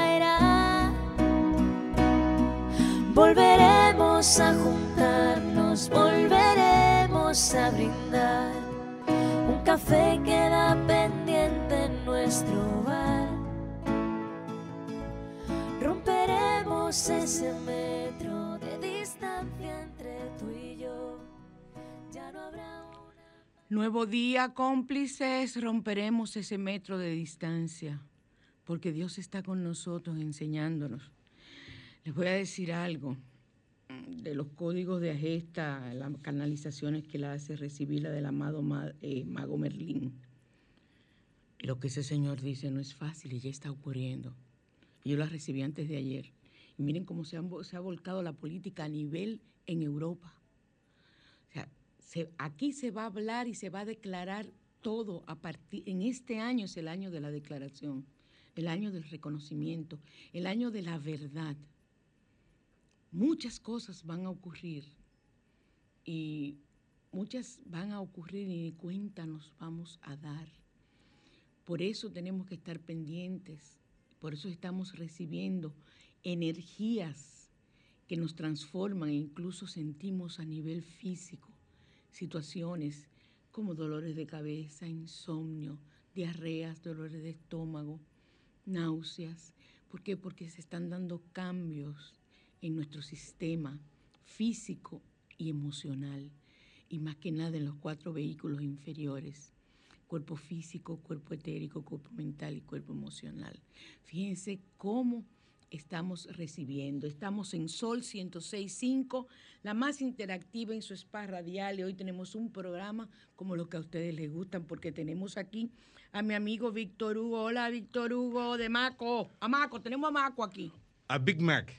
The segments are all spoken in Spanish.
Volveremos a juntarnos, volveremos a brindar. Un café queda pendiente en nuestro bar. Romperemos ese metro de distancia entre Nuevo día, cómplices, romperemos ese metro de distancia, porque Dios está con nosotros enseñándonos. Les voy a decir algo de los códigos de Agesta, las canalizaciones que la hace recibir la del amado eh, Mago Merlín. Lo que ese señor dice no es fácil y ya está ocurriendo. Yo la recibí antes de ayer. Y miren cómo se, se ha volcado la política a nivel en Europa. O sea, aquí se va a hablar y se va a declarar todo a partir, en este año es el año de la declaración, el año del reconocimiento, el año de la verdad. Muchas cosas van a ocurrir y muchas van a ocurrir y ni cuenta nos vamos a dar. Por eso tenemos que estar pendientes, por eso estamos recibiendo energías que nos transforman e incluso sentimos a nivel físico situaciones como dolores de cabeza, insomnio, diarreas, dolores de estómago, náuseas. ¿Por qué? Porque se están dando cambios en nuestro sistema físico y emocional, y más que nada en los cuatro vehículos inferiores, cuerpo físico, cuerpo etérico, cuerpo mental y cuerpo emocional. Fíjense cómo estamos recibiendo. Estamos en Sol 106.5, la más interactiva en su spa radial. Y hoy tenemos un programa como los que a ustedes les gustan, porque tenemos aquí a mi amigo Víctor Hugo. Hola, Víctor Hugo de Maco. A Maco, tenemos a Maco aquí. A Big Mac.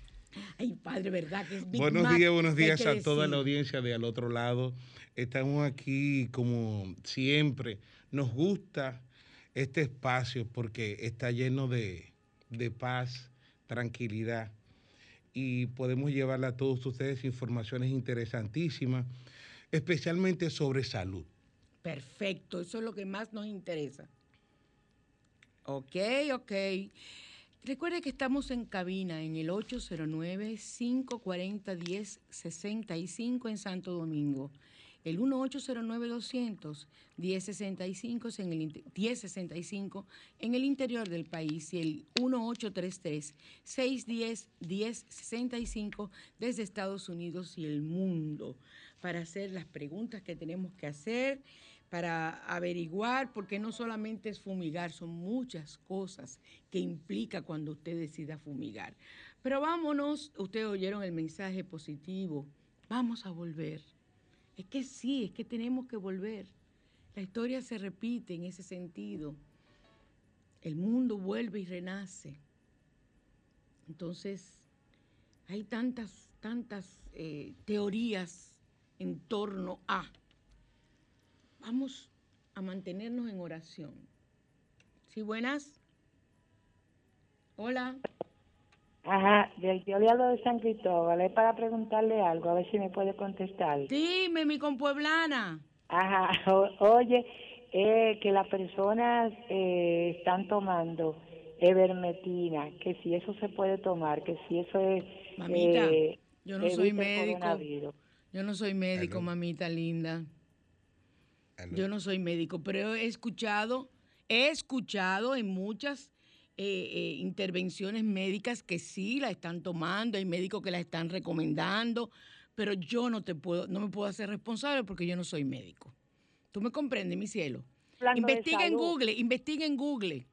Ay, padre, ¿verdad? Que es Big buenos días, buenos días a toda la audiencia de al otro lado. Estamos aquí como siempre. Nos gusta este espacio porque está lleno de, de paz, tranquilidad y podemos llevarle a todos ustedes informaciones interesantísimas, especialmente sobre salud. Perfecto, eso es lo que más nos interesa. Ok, ok. Recuerde que estamos en cabina en el 809-540-1065 en Santo Domingo. El 1809-200-1065 en, el, 1065 en el interior del país y el 1833-610-1065 desde Estados Unidos y el mundo. Para hacer las preguntas que tenemos que hacer, para averiguar, porque no solamente es fumigar, son muchas cosas que implica cuando usted decida fumigar. Pero vámonos, ustedes oyeron el mensaje positivo, vamos a volver es que sí, es que tenemos que volver. La historia se repite en ese sentido. El mundo vuelve y renace. Entonces, hay tantas, tantas eh, teorías en torno a. Vamos a mantenernos en oración. ¿Sí, buenas? Hola. Ajá, yo le hablo de San Cristóbal, es para preguntarle algo, a ver si me puede contestar. Dime, mi compueblana. Ajá, oye, eh, que las personas eh, están tomando evermetina, que si eso se puede tomar, que si eso es... Mamita, eh, yo no soy médico. Yo no soy médico, mamita linda. Yo no soy médico, pero he escuchado, he escuchado en muchas eh, eh, intervenciones médicas que sí la están tomando, hay médicos que la están recomendando, pero yo no te puedo, no me puedo hacer responsable porque yo no soy médico. ¿Tú me comprendes, mi cielo? investiga en Google, investiga en Google.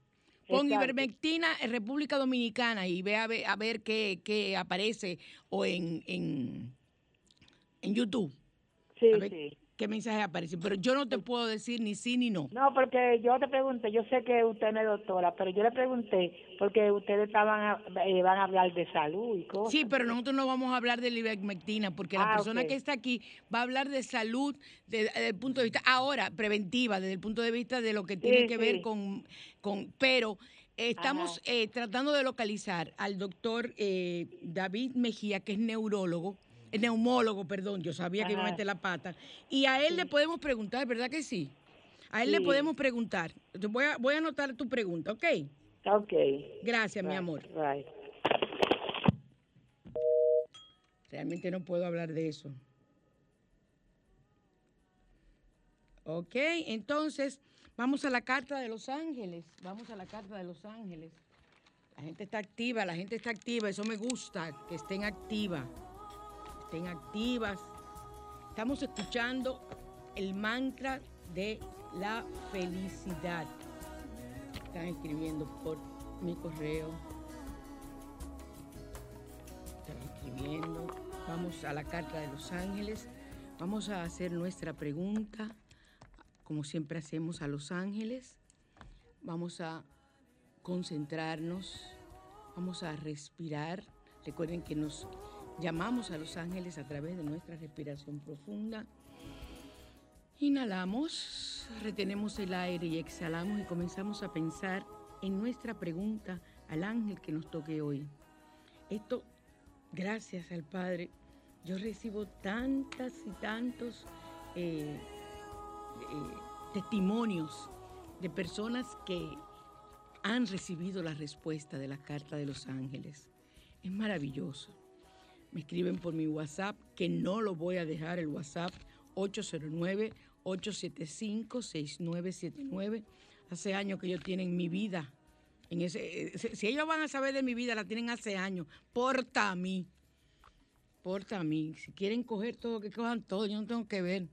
Pon ivermectina en República Dominicana y ve a ver, a ver qué, qué, aparece o en, en, en YouTube. Sí, sí qué mensaje aparece, pero yo no te puedo decir ni sí ni no. No, porque yo te pregunté, yo sé que usted no es doctora, pero yo le pregunté porque ustedes estaban eh, van a hablar de salud y cosas. Sí, pero nosotros no vamos a hablar de ivermectina porque la ah, persona que está aquí va a hablar de salud desde, el punto de vista ahora preventiva, desde el punto de vista de lo que tiene que ver con con pero estamos eh, tratando de localizar al doctor eh, David Mejía, que es neurólogo neumólogo, perdón, yo sabía que iba a meter la pata. Y a él le podemos preguntar, ¿verdad que sí? A él le podemos preguntar. Voy a, voy a anotar tu pregunta, ¿ok? Ok. Gracias, mi amor. Realmente no puedo hablar de eso. Ok, entonces vamos a la carta de Los Ángeles. Vamos a la carta de Los Ángeles. La gente está activa, la gente está activa, eso me gusta, que estén activas estén activas. Estamos escuchando el mantra de la felicidad. Están escribiendo por mi correo. Estoy escribiendo. Vamos a la carta de los ángeles. Vamos a hacer nuestra pregunta, como siempre hacemos a los ángeles. Vamos a concentrarnos, vamos a respirar. Recuerden que nos llamamos a los ángeles a través de nuestra respiración profunda. Inhalamos, retenemos el aire y exhalamos y comenzamos a pensar en nuestra pregunta al ángel que nos toque hoy. Esto, gracias al Padre, yo recibo tantas y tantos eh, eh, testimonios de personas que han recibido la respuesta de la carta de los ángeles. Es maravilloso. Me escriben por mi WhatsApp, que no lo voy a dejar, el WhatsApp 809-875-6979. Hace años que ellos tienen mi vida. En ese, si ellos van a saber de mi vida, la tienen hace años. Porta a mí. Porta a mí. Si quieren coger todo, que cojan todo. Yo no tengo que ver.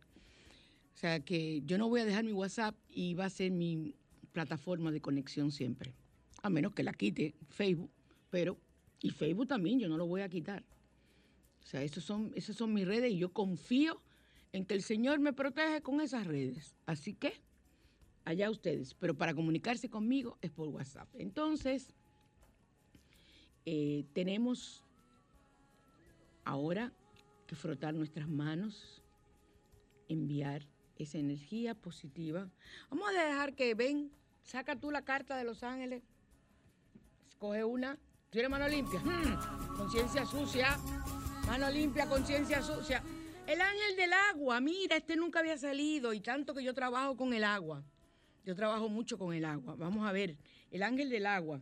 O sea que yo no voy a dejar mi WhatsApp y va a ser mi plataforma de conexión siempre. A menos que la quite Facebook. Pero, y Facebook también, yo no lo voy a quitar. O sea, esos son, esas son mis redes y yo confío en que el Señor me protege con esas redes. Así que, allá ustedes. Pero para comunicarse conmigo es por WhatsApp. Entonces, eh, tenemos ahora que frotar nuestras manos, enviar esa energía positiva. Vamos a dejar que ven, saca tú la carta de Los Ángeles, escoge una, tiene mano limpia, hmm, conciencia sucia, mano limpia, conciencia sucia. El ángel del agua, mira, este nunca había salido y tanto que yo trabajo con el agua. Yo trabajo mucho con el agua. Vamos a ver, el ángel del agua.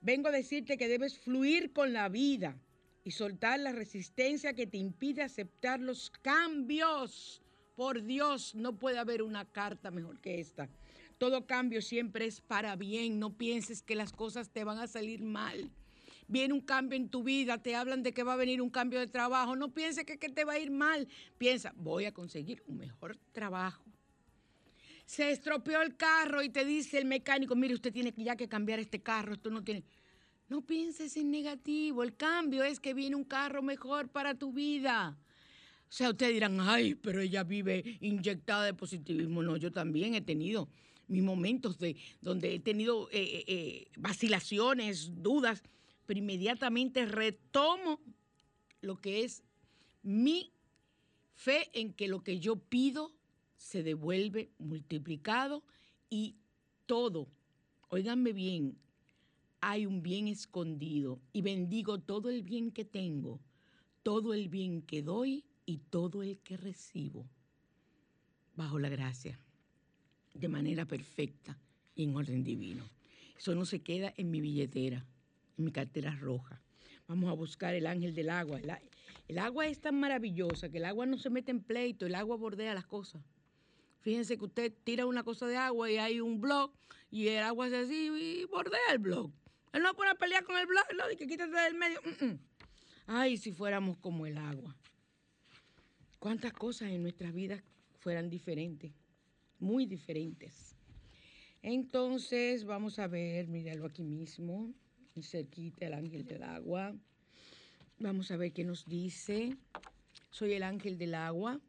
Vengo a decirte que debes fluir con la vida y soltar la resistencia que te impide aceptar los cambios. Por Dios, no puede haber una carta mejor que esta. Todo cambio siempre es para bien. No pienses que las cosas te van a salir mal viene un cambio en tu vida, te hablan de que va a venir un cambio de trabajo, no pienses que, te va a ir mal, piensa, voy a conseguir un mejor trabajo. Se estropeó el carro y te dice el mecánico, mire, usted tiene ya que cambiar este carro, esto no tiene... No pienses en negativo, el cambio es que viene un carro mejor para tu vida. O sea, ustedes dirán, ay, pero ella vive inyectada de positivismo. No, yo también he tenido mis momentos de donde he tenido eh, eh, eh, vacilaciones, dudas, pero inmediatamente retomo lo que es mi fe en que lo que yo pido se devuelve multiplicado y todo, oíganme bien, hay un bien escondido y bendigo todo el bien que tengo, todo el bien que doy y todo el que recibo, bajo la gracia, de manera perfecta y en orden divino. Eso no se queda en mi billetera mi cartera roja. Vamos a buscar el ángel del agua. El, agua es tan maravillosa que el agua no se mete en pleito, el agua bordea las cosas. Fíjense que usted tira una cosa de agua y hay un blog y el agua se así y bordea el blog. Él no pone a pelear con el blog, no, que quítate del medio. Ay, si fuéramos como el agua. ¿Cuántas cosas en nuestras vidas fueran diferentes? Muy diferentes. Entonces, vamos a ver, míralo aquí mismo cerquita el ángel del agua. Vamos a ver qué nos dice. Soy el ángel del agua.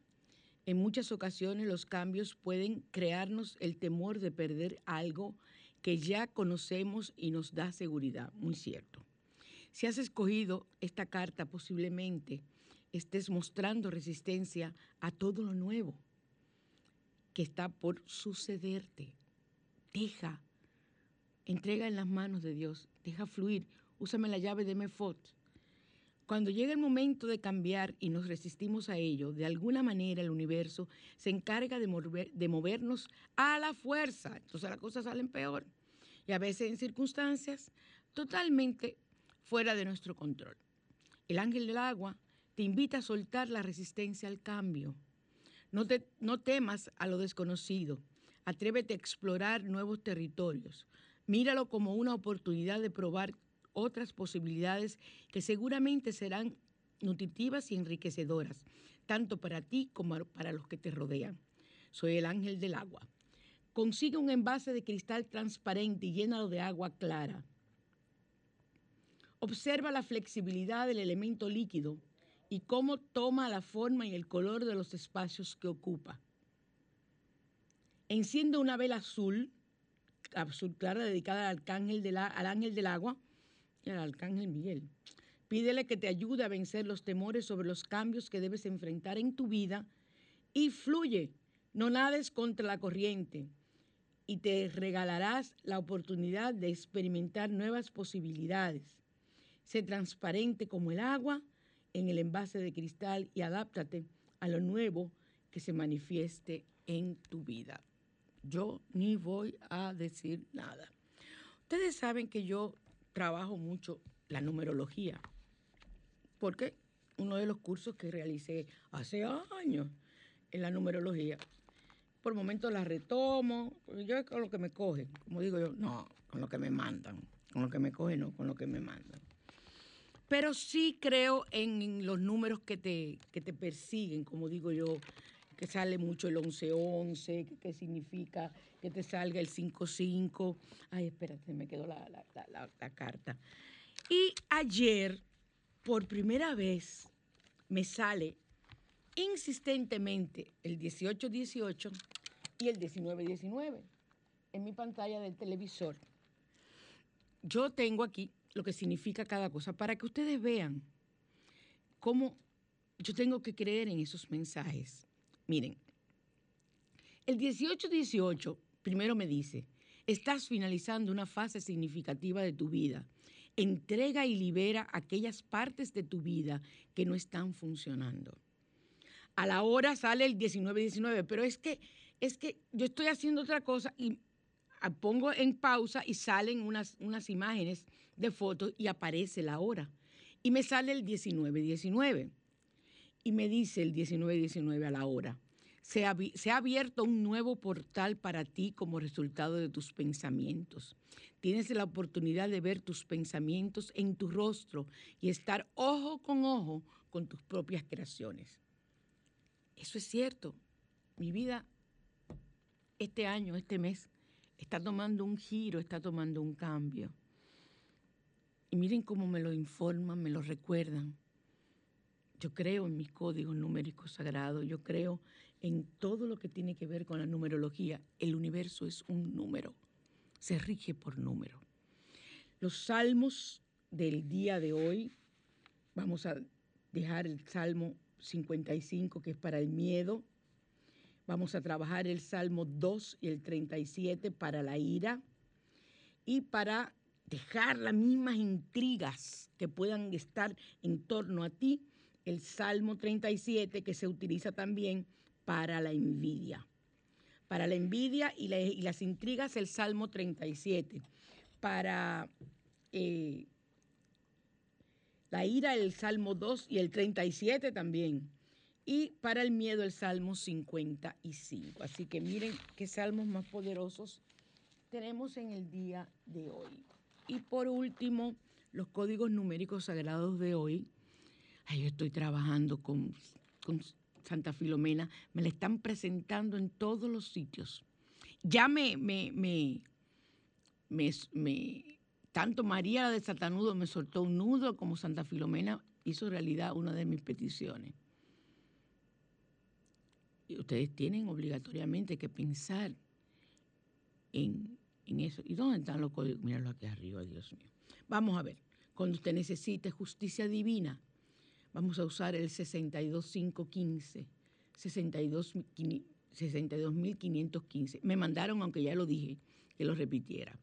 En muchas ocasiones los cambios pueden crearnos el temor de perder algo que ya conocemos y nos da seguridad. Muy cierto. Si has escogido esta carta, posiblemente estés mostrando resistencia a todo lo nuevo que está por sucederte. Deja Entrega en las manos de Dios, deja fluir, úsame la llave de Mefot. Cuando llega el momento de cambiar y nos resistimos a ello, de alguna manera el universo se encarga de, de movernos a la fuerza. Entonces las cosas salen peor. Y a veces en circunstancias totalmente fuera de nuestro control. El ángel del agua te invita a soltar la resistencia al cambio. No, te, no temas a lo desconocido. Atrévete a explorar nuevos territorios. Míralo como una oportunidad de probar otras posibilidades que seguramente serán nutritivas y enriquecedoras, tanto para ti como para los que te rodean. Soy el ángel del agua. Consigue un envase de cristal transparente y llénalo de agua clara. Observa la flexibilidad del elemento líquido y cómo toma la forma y el color de los espacios que ocupa. Enciende una vela azul, azul clara, dedicada al arcángel, al ángel del agua, al arcángel Miguel. Pídele que te ayude a vencer los temores sobre los cambios que debes enfrentar en tu vida y fluye. No nades contra la corriente y te regalarás la oportunidad de experimentar nuevas posibilidades. Sé transparente como el agua en el envase de cristal y adáptate a lo nuevo que se manifieste en tu vida yo ni voy a decir nada. Ustedes saben que yo trabajo mucho la numerología, porque uno de los cursos que realicé hace años en la numerología, por momentos la retomo, yo con lo que me cogen, como digo yo, no, con lo que me mandan, con lo que me cogen, no, con lo que me mandan. Pero sí creo en los números que te, que te persiguen, como digo yo, que sale mucho el 1111, que, que significa que te salga el 55. Ay, espérate, me quedó la, la carta. Y ayer, por primera vez, me sale insistentemente el 1818 y el 1919 en mi pantalla del televisor. Yo tengo aquí lo que significa cada cosa para que ustedes vean cómo yo tengo que creer en esos mensajes. Miren, el 18-18 primero me dice, estás finalizando una fase significativa de tu vida. Entrega y libera aquellas partes de tu vida que no están funcionando. A la hora sale el 19-19, pero es que, es que yo estoy haciendo otra cosa y pongo en pausa y salen unas, unas imágenes de fotos y aparece la hora. Y me sale el 19-19 y me dice el 19-19 a la hora, se ha, se ha, abierto un nuevo portal para ti como resultado de tus pensamientos. Tienes la oportunidad de ver tus pensamientos en tu rostro y estar ojo con ojo con tus propias creaciones. Eso es cierto. Mi vida este año, este mes, está tomando un giro, está tomando un cambio. Y miren cómo me lo informan, me lo recuerdan. Yo creo en mis códigos numéricos sagrados, yo creo en todo lo que tiene que ver con la numerología. El universo es un número, se rige por número. Los salmos del día de hoy, vamos a dejar el salmo 55 que es para el miedo, vamos a trabajar el salmo 2 y el 37 para la ira y para dejar las mismas intrigas que puedan estar en torno a ti el Salmo 37 que se utiliza también para la envidia. Para la envidia y, las intrigas el Salmo 37. Para eh, la ira el Salmo 2 y el 37 también. Y para el miedo el Salmo 55. Así que miren qué salmos más poderosos tenemos en el día de hoy. Y por último, los códigos numéricos sagrados de hoy yo estoy trabajando con, Santa Filomena, me la están presentando en todos los sitios. Ya me, me, me, me, tanto María la de Satanudo me soltó un nudo como Santa Filomena hizo realidad una de mis peticiones. Y ustedes tienen obligatoriamente que pensar en, en eso. ¿Y dónde están los códigos? Míralo aquí arriba, Dios mío. Vamos a ver, cuando usted necesite justicia divina, vamos a usar el 62515, 62.515. Me mandaron, aunque ya lo dije, que lo repitiera.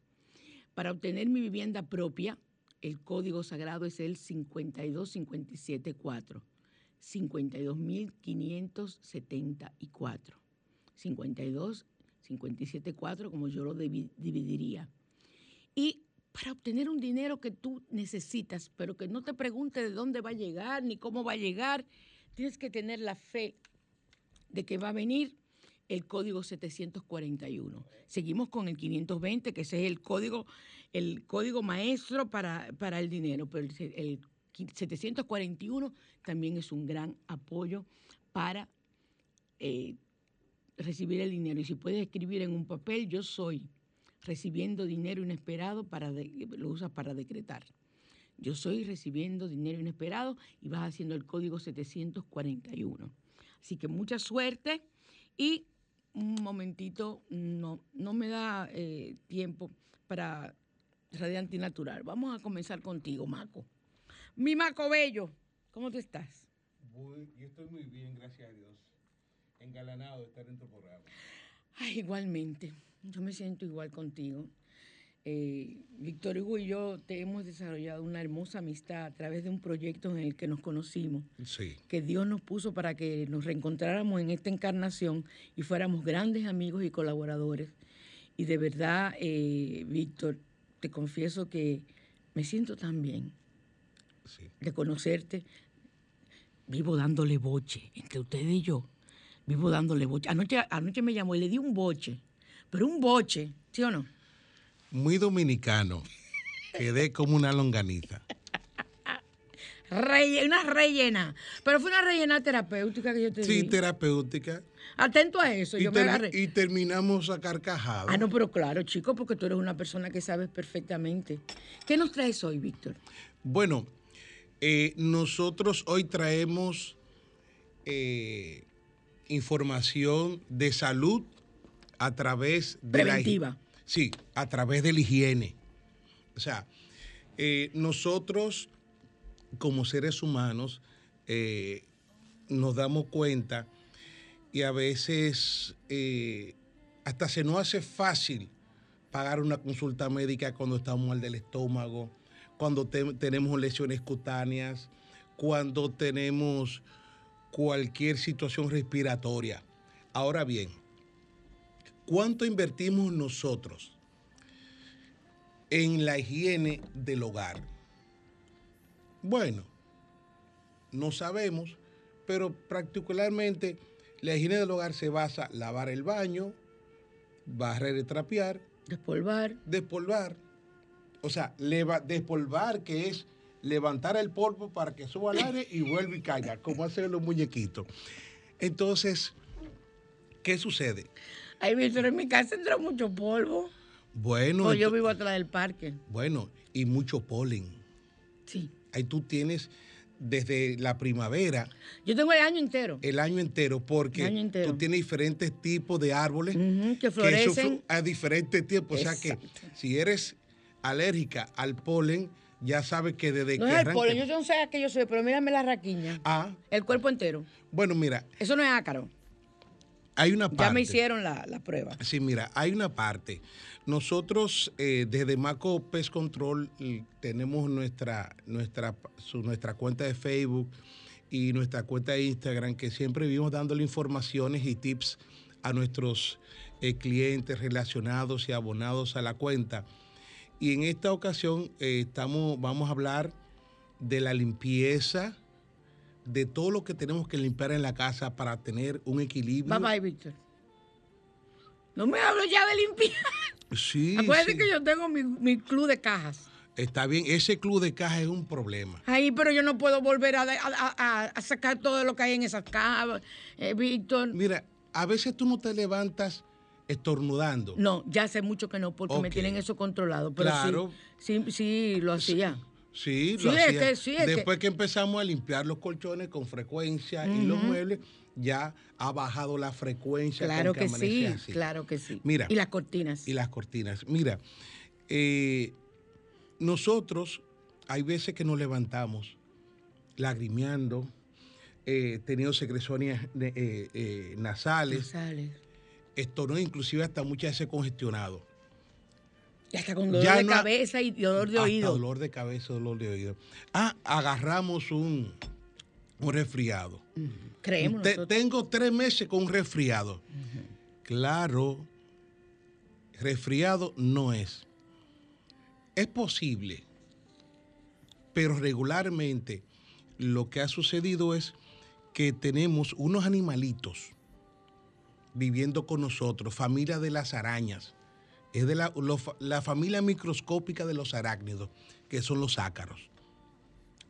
Para obtener mi vivienda propia, el código sagrado es el 52574. 52.574. 52, 57.4, como yo lo dividiría. Y para obtener un dinero que tú necesitas, pero que no te pregunte de dónde va a llegar ni cómo va a llegar. Tienes que tener la fe de que va a venir el código 741. Seguimos con el 520, que ese es el código, el código maestro para, para el dinero, pero el, 741 también es un gran apoyo para eh, recibir el dinero. Y si puedes escribir en un papel, yo soy recibiendo dinero inesperado, para lo usa para decretar. yo soy recibiendo dinero inesperado y vas haciendo el código 741. Así que mucha suerte y un momentito, no, no me da eh, tiempo para Radiante Natural. Vamos a comenzar contigo, Maco. Mi Maco Bello, ¿cómo tú estás? yo estoy muy bien, gracias a Dios. Engalanado de estar en tu programa. Ay, igualmente. Yo me siento igual contigo. Eh, Víctor Hugo y yo te hemos desarrollado una hermosa amistad a través de un proyecto en el que nos conocimos, sí. que Dios nos puso para que nos reencontráramos en esta encarnación y fuéramos grandes amigos y colaboradores. Y de verdad, eh, Víctor, te confieso que me siento tan bien de conocerte. Vivo dándole boche entre ustedes y yo. Vivo dándole boche. Anoche, anoche me llamó y le di un boche, pero un boche, ¿sí o no? muy dominicano. Quedé como una longaniza. una rellena. Pero fue una rellena terapéutica que yo te di. Sí, terapéutica. Atento a eso. Y, yo y terminamos a carcajadas. Ah, no, pero claro, chico, porque tú eres una persona que sabes perfectamente. ¿Qué nos traes hoy, Víctor? Bueno, eh, nosotros hoy traemos eh, información de salud a través de Preventiva. Sí, a través de la higiene. O sea, eh, nosotros como seres humanos eh, nos damos cuenta y a veces eh, hasta se nos hace fácil pagar una consulta médica cuando estamos mal del estómago, cuando tenemos lesiones cutáneas, cuando tenemos cualquier situación respiratoria. Ahora bien, ¿Cuánto invertimos nosotros en la higiene del hogar? Bueno, no sabemos, pero particularmente la higiene del hogar se basa en lavar el baño, barrer y trapear. Despolvar. Despolvar. O sea, despolvar que es levantar el polvo para que suba al aire y vuelva y caiga, como hacen los muñequitos. Entonces, ¿qué sucede? Ay, Víctor, en mi casa entra mucho polvo. Bueno. Pues yo vivo atrás del parque. Bueno, y mucho polen. Sí. Ahí tú tienes desde la primavera. Yo tengo el año entero. El año entero, porque tú tienes diferentes tipos de árboles que florecen a diferentes tiempos. O sea que si eres alérgica al polen, ya sabes que desde no que es el polen, yo no sé a qué yo soy, pero mírame la raquiña. Ah. El cuerpo entero. Bueno, mira. Eso no es ácaro. Hay una parte. Ya me hicieron la, prueba. Sí, mira, hay una parte. Nosotros eh, desde Maco Pest Control tenemos nuestra, nuestra, nuestra cuenta de Facebook y nuestra cuenta de Instagram que siempre vivimos dándole informaciones y tips a nuestros eh, clientes relacionados y abonados a la cuenta. Y en esta ocasión eh, estamos, vamos a hablar de la limpieza de todo lo que tenemos que limpiar en la casa para tener un equilibrio. Bye bye, Víctor. No me hablo ya de limpiar. Sí. Acuérdate que yo tengo mi, club de cajas. Está bien, ese club de cajas es un problema. Ay, pero yo no puedo volver a, sacar todo lo que hay en esas cajas, eh, Víctor. Mira, a veces tú no te levantas estornudando. No, ya hace mucho que no, porque me tienen eso controlado. Pero claro. sí, sí, sí, lo hacía. Sí, lo hacía. Después que... empezamos a limpiar los colchones con frecuencia y los muebles, ya ha bajado la frecuencia. Claro que, sí, claro que sí. Mira, y las cortinas. Y las cortinas. Mira, eh, nosotros hay veces que nos levantamos lagrimeando, eh, teniendo secreciones eh, nasales, nasales. Inclusive hasta muchas veces congestionado. Y hasta con dolor de cabeza y dolor de oído. dolor de cabeza, dolor de oído. Ah, agarramos un, un resfriado. Creemos. tengo tres meses con un resfriado. Claro, resfriado no es. Es posible, pero regularmente lo que ha sucedido es que tenemos unos animalitos viviendo con nosotros, familia de las arañas es de la, la familia microscópica de los arácnidos, que son los ácaros.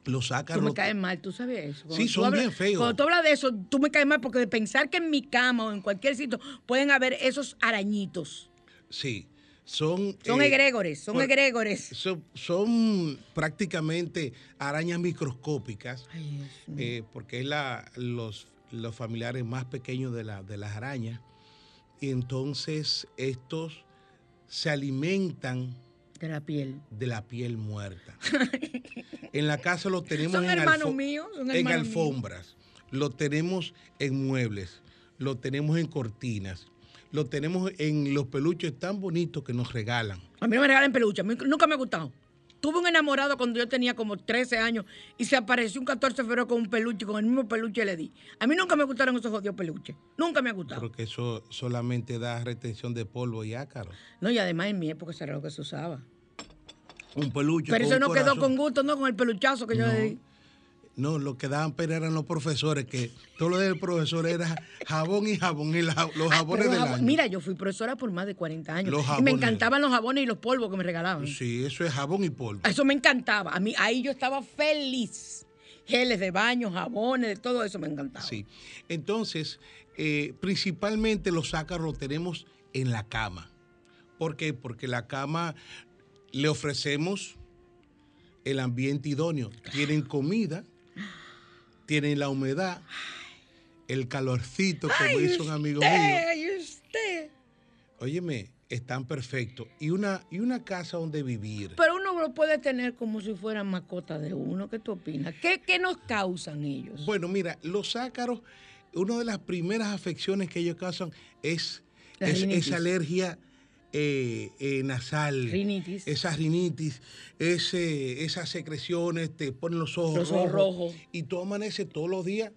Los ácaros. Tú me caes mal, tú sabes eso. sí, son bien feos. Cuando tú hablas de eso, tú me caes mal porque de pensar que en mi cama o en cualquier sitio pueden haber esos arañitos. Sí, son... Son egregores, son egregores. Son, prácticamente arañas microscópicas, porque es la, los, los familiares más pequeños de, la, de las arañas. Y entonces estos se alimentan de la piel. De la piel muerta. en la casa lo tenemos en, en alfombras, lo tenemos en muebles, lo tenemos en cortinas, lo tenemos en los peluches tan bonitos que nos regalan. A mí no me regalan peluches, nunca me ha gustado. Tuve un enamorado cuando yo tenía como 13 años y se apareció un 14 de febrero con un peluche, con el mismo peluche le di. A mí nunca me gustaron esos jodidos peluches. Nunca me ha gustado. Porque eso solamente da retención de polvo y ácaro. No, y además en mi época eso era lo que se usaba. Un peluche. Pero eso no quedó con gusto, ¿no? Con el peluchazo que yo le di. No, lo que daban pena eran los profesores, que todo lo del profesor era jabón y jabón, y los jabones del año. Mira, yo fui profesora por más de 40 años. y me encantaban los jabones y los polvos que me regalaban. Sí, eso es jabón y polvo. Eso me encantaba. A mí, ahí yo estaba feliz. Geles de baño, jabones, de todo eso me encantaba. Sí. Entonces, eh, principalmente los ácaros los tenemos en la cama. ¿Por qué? Porque la cama le ofrecemos el ambiente idóneo. Tienen comida tienen la humedad, el calorcito, como dice un amigo mío. usted. Óyeme, están perfectos. Y una, y una casa donde vivir. Pero uno lo puede tener como si fueran mascotas de uno. ¿Qué tú opinas? ¿Qué, nos causan ellos? Bueno, mira, los ácaros, una de las primeras afecciones que ellos causan es, esa alergia eh, eh, nasal, rinitis. esa rinitis, ese, esas secreciones, te ponen los ojos, rojos, y tú amaneces todos los días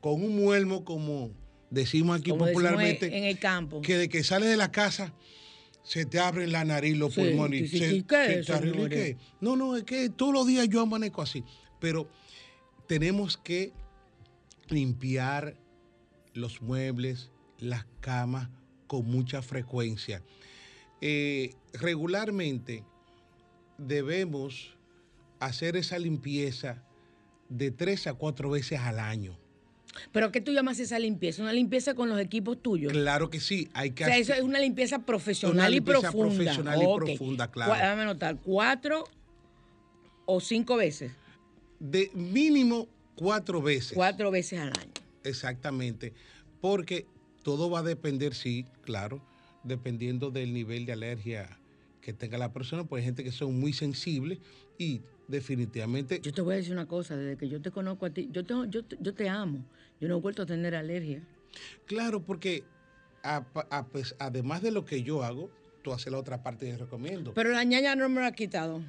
con un muelmo, como decimos aquí popularmente, en el campo. Que de que sales de la casa se te abren la nariz, los pulmones. ¿qué No, no, es que todos los días yo amanezco así. Pero tenemos que limpiar los muebles, las camas con mucha frecuencia. Eh, regularmente debemos hacer esa limpieza de tres a cuatro veces al año. ¿Pero qué tú llamas esa limpieza? ¿Una limpieza con los equipos tuyos? Claro que sí. Hay que o sea, eso es una limpieza profesional y profunda. profesional y profunda, claro. Déjame notar, ¿cuatro o cinco veces? De mínimo cuatro veces. Cuatro veces al año. Exactamente. Porque todo va a depender, sí, claro, dependiendo del nivel de alergia que tenga la persona, pues hay gente que son muy sensibles y definitivamente... Yo te voy a decir una cosa, desde que yo te conozco a ti, yo te, yo, yo te amo, yo no he vuelto a tener alergia. Claro, porque pues, además de lo que yo hago, tú haces la otra parte y recomiendo. Pero la ñaña no me la ha quitado.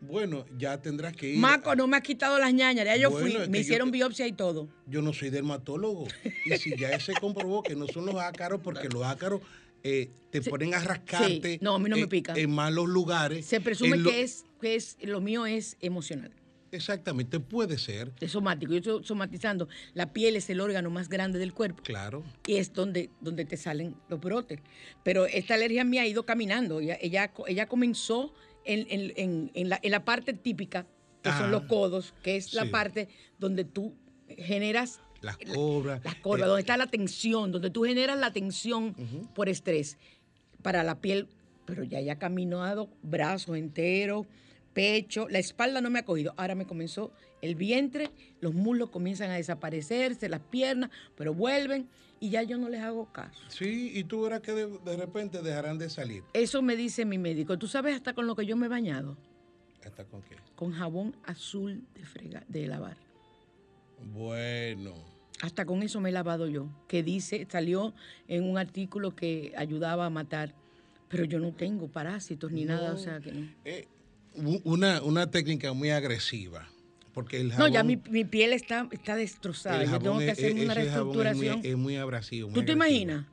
Bueno, ya tendrás que ir. Maco, no me ha quitado las ñañas, ya yo fui, me hicieron biopsia y todo. Yo no soy dermatólogo. y si ya se comprobó que no son los ácaros, porque los ácaros eh, te ponen a rascarte no, a mí no me pica. en malos lugares. Se presume que, es, que es, lo mío es emocional. Exactamente, puede ser. Es somático. Yo estoy somatizando. La piel es el órgano más grande del cuerpo. Claro. Y es donde, donde te salen los brotes. Pero esta alergia mía ha ido caminando. Ella, ella, comenzó en, la, parte típica, que son los codos, que es la parte donde tú generas las cobras. Las cobras, donde está la tensión, donde tú generas la tensión por estrés para la piel, pero ya ya caminado, brazo entero, pecho, la espalda no me ha cogido, ahora me comenzó el vientre, los muslos comienzan a desaparecerse, las piernas, pero vuelven y ya yo no les hago caso. Sí, y tú verás que de, repente dejarán de salir. Eso me dice mi médico. ¿Tú sabes hasta con lo que yo me he bañado? ¿Hasta con qué? Con jabón azul de, frega, de lavar. Bueno. Hasta con eso me he lavado yo, que dice, salió en un artículo que ayudaba a matar, pero yo no tengo parásitos ni nada, o sea que no. Eh, una, una técnica muy agresiva. Porque el jabón, no, ya mi, piel está, está destrozada. Yo tengo que hacer una reestructuración. Es muy, abrasivo. ¿Tú te imaginas?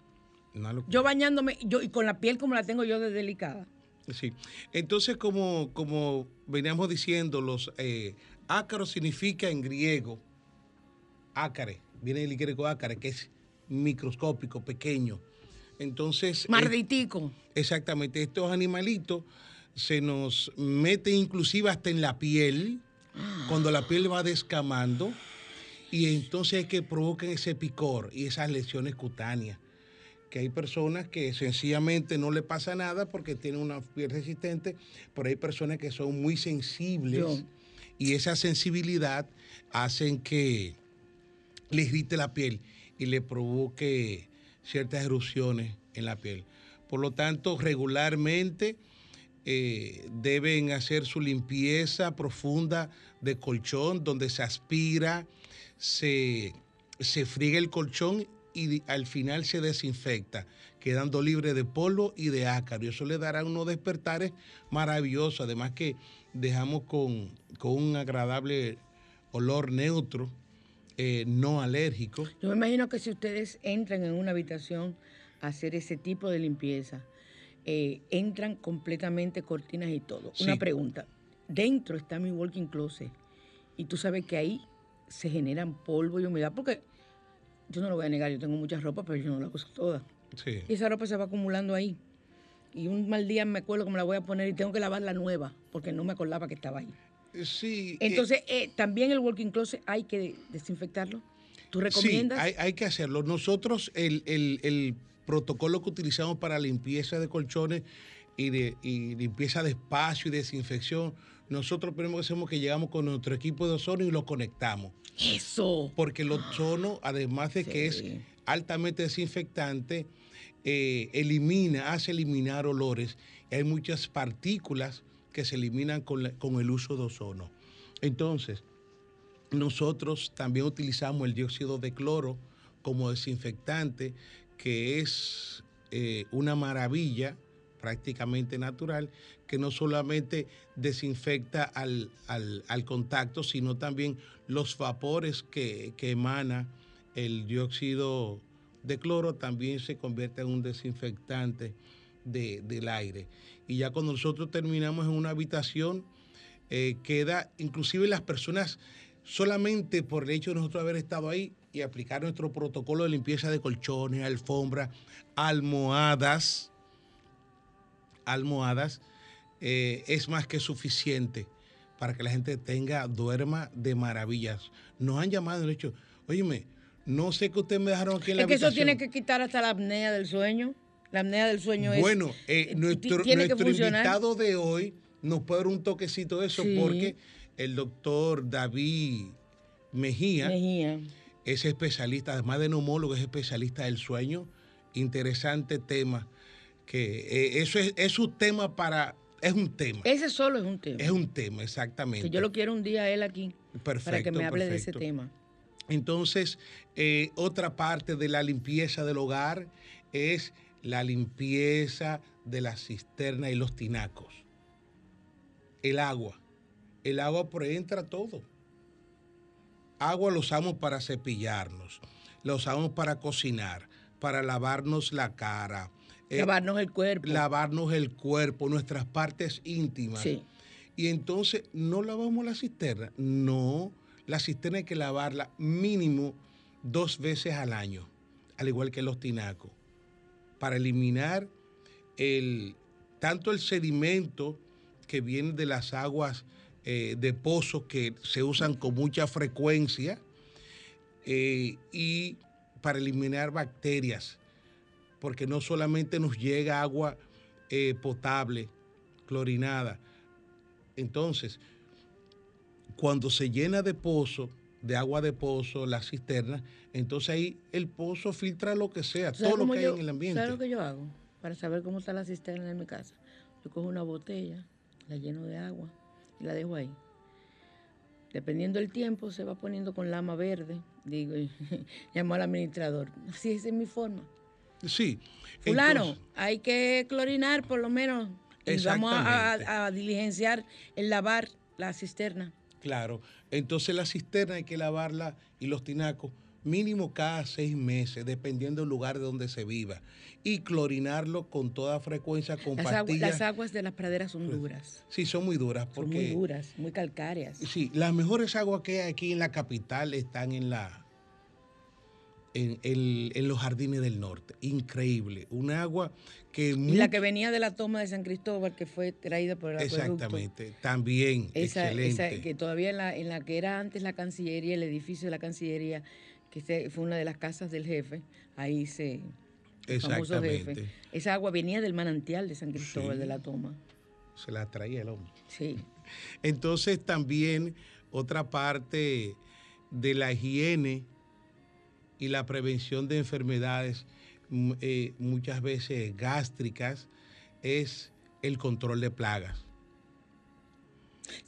yo bañándome, yo y con la piel como la tengo yo de delicada. Sí. Entonces, como, como veníamos diciendo, los eh, ácaros significa en griego ácare viene el griego ácara, que es microscópico, pequeño. Entonces. Marditico. exactamente. Estos animalitos se nos meten inclusive hasta en la piel, cuando la piel va descamando, y entonces es que provocan ese picor y esas lesiones cutáneas. que hay personas que sencillamente no le pasa nada porque tienen una piel resistente, pero hay personas que son muy sensibles y esa sensibilidad hacen que le irrite la piel y le provoque ciertas erupciones en la piel. Por lo tanto, regularmente eh, deben hacer su limpieza profunda de colchón, donde se aspira, se, se friega el colchón y al final se desinfecta, quedando libre de polvo y de ácaro. Eso le dará unos despertares maravillosos, además que dejamos con, un agradable olor neutro, eh, no alérgico. Yo me imagino que si ustedes entran en una habitación a hacer ese tipo de limpieza, eh, entran completamente cortinas y todo. Una pregunta, dentro está mi walking closet y tú sabes que ahí se generan polvo y humedad, porque yo no lo voy a negar, yo tengo mucha ropa, pero yo no la uso toda. Y esa ropa se va acumulando ahí. Y un mal día me acuerdo que me la voy a poner y tengo que lavar la nueva, porque no me acordaba que estaba ahí. Sí. Entonces, eh, también el walking closet hay que desinfectarlo. ¿Tú recomiendas? Sí, hay, que hacerlo. Nosotros, el, protocolo que utilizamos para limpieza de colchones y, de, y limpieza de espacio y desinfección, nosotros primero que hacemos que llegamos con nuestro equipo de ozono y lo conectamos. Eso. Porque el ozono, además de que es altamente desinfectante, eh, elimina, hace eliminar olores. Hay muchas partículas que se eliminan con, el uso de ozono. Entonces, nosotros también utilizamos el dióxido de cloro como desinfectante, que es eh, una maravilla prácticamente natural, que no solamente desinfecta al, contacto, sino también los vapores que, emana el dióxido de cloro también se convierte en un desinfectante del aire. Y ya cuando nosotros terminamos en una habitación, eh, queda, inclusive las personas, solamente por el hecho de nosotros haber estado ahí y aplicar nuestro protocolo de limpieza de colchones, alfombras, almohadas, almohadas, eh, es más que suficiente para que la gente tenga, duerma de maravillas. Nos han llamado han dicho, óyeme, no sé qué ustedes me dejaron aquí en la Es que eso tiene que quitar hasta la apnea del sueño. La apnea del sueño es... Bueno, eh, nuestro, nuestro invitado de hoy nos puede dar un toquecito de eso porque el doctor David Mejía, Mejía, es especialista, además de neumólogo, es especialista del sueño. Interesante tema que eh, eso es, es un tema para es un tema. Ese solo es un tema. Es un tema, exactamente. yo lo quiero un día a él aquí. Para que me hable de ese tema. Entonces, eh, otra parte de la limpieza del hogar es la limpieza de la cisterna y los tinacos. El agua. El agua entra todo. Agua lo usamos para cepillarnos, lo usamos para cocinar, para lavarnos la cara, eh, lavarnos el cuerpo. Lavarnos el cuerpo, nuestras partes íntimas. Sí. Y entonces no lavamos la cisterna. No, la cisterna hay que lavarla mínimo dos veces al año, al igual que los tinacos, para eliminar el, tanto el sedimento que viene de las aguas eh, de pozos que se usan con mucha frecuencia eh, y para eliminar bacterias porque no solamente nos llega agua eh, potable, clorinada. Entonces, cuando se llena de pozo, de agua de pozo, la cisterna, entonces ahí el pozo filtra lo que sea, todo lo que hay en el ambiente. ¿Sabes lo que yo hago para saber cómo está la cisterna en mi casa? Yo cojo una botella, la lleno de agua y la dejo ahí. Dependiendo del tiempo, se va poniendo con lama verde. Digo, llamo al administrador. Así es mi forma. Sí. Fulano, hay que clorinar por lo menos. Y vamos a, diligenciar el lavar la cisterna. Claro. Entonces la cisterna hay que lavarla y los tinacos mínimo cada seis meses, dependiendo del lugar de donde se viva. Y clorinarlo con toda frecuencia con las pastillas. las aguas de las praderas son duras. Sí, son muy duras. Porque, son muy duras, muy calcáreas. Sí, las mejores aguas que hay aquí en la capital están en la, en, los jardines del norte. Increíble. Un agua que... la que venía de la toma de San Cristóbal, que fue traída por el Exactamente. También. Esa, excelente. que todavía en la, en la que era antes la Cancillería, el edificio de la Cancillería, que fue una de las casas del jefe, ahí se, Exactamente. Esa agua venía del manantial de San Cristóbal de la Toma. Se la traía el hombre. Sí. Entonces también otra parte de la higiene y la prevención de enfermedades mm, eh, muchas veces gástricas es el control de plagas.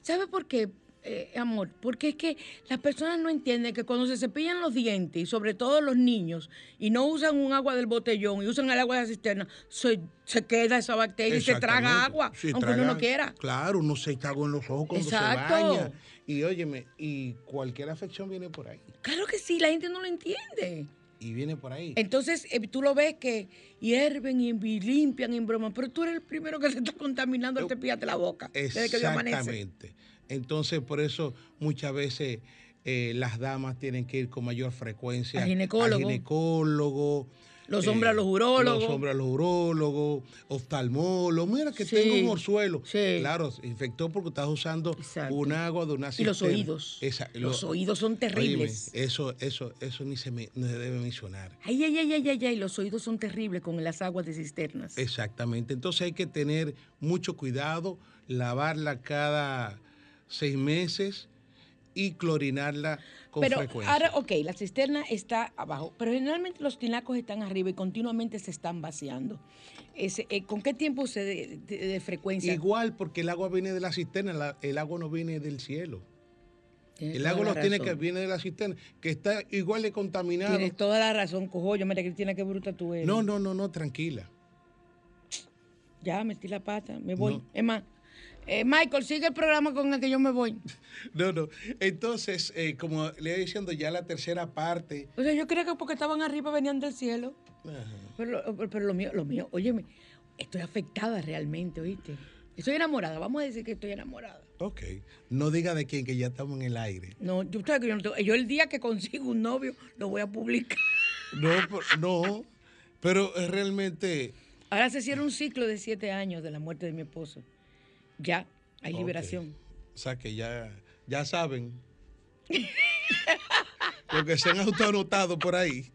¿Sabe por qué? Eh, amor, porque es que las personas no entienden que cuando se cepillan los dientes, y sobre todo los niños, y no usan un agua del botellón y usan el agua de la cisterna, se, queda esa bacteria y se traga agua, aunque uno no quiera. Claro, uno se está en los ojos cuando se baña. Y óyeme, y cualquier afección viene por ahí. Claro que sí, la gente no lo entiende. Y viene por ahí. Entonces, eh, tú lo ves que hierven y, limpian y broman, pero tú eres el primero que se está contaminando al cepillarte la boca. Exactamente. Entonces, por eso muchas veces eh, las damas tienen que ir con mayor frecuencia al ginecólogo. ginecólogo los hombres a los urólogos. Los hombres a los urólogos, oftalmólogos. Mira que tengo un orzuelo. Sí. Claro, infectó porque estás usando un agua de una cisterna. Y los oídos. los oídos son terribles. eso, eso, eso ni se, me, debe mencionar. Ay, ay, ay, ay, ay, ay, los oídos son terribles con las aguas de cisternas. Exactamente. Entonces hay que tener mucho cuidado, lavarla cada seis meses y clorinarla con pero frecuencia. Ahora, ok, la cisterna está abajo, pero generalmente los tinacos están arriba y continuamente se están vaciando. Eh, ¿Con qué tiempo se de, frecuencia? Igual, porque el agua viene de la cisterna, el agua no viene del cielo. el agua no tiene que viene de la cisterna, que está igual de contaminado. Tienes toda la razón, cojoyo. Mira, Cristina, qué bruta tú eres. No, no, no, no, tranquila. Ya, metí la pata, me voy. Es más, eh, Michael, sigue el programa con el que yo me voy. No, no. Entonces, eh, como le iba diciendo, ya la tercera parte. O sea, yo creía que porque estaban arriba venían del cielo. Pero, pero, lo mío, lo mío, óyeme, estoy afectada realmente, ¿oíste? Estoy enamorada, vamos a decir que estoy enamorada. Ok. No diga de quién, que ya estamos en el aire. No, yo, que yo, no yo el día que consigo un novio lo voy a publicar. No, no, pero realmente... Ahora se cierra un ciclo de siete años de la muerte de mi esposo. Ya, hay liberación. O sea que ya, ya saben. lo que se han autoanotado por ahí.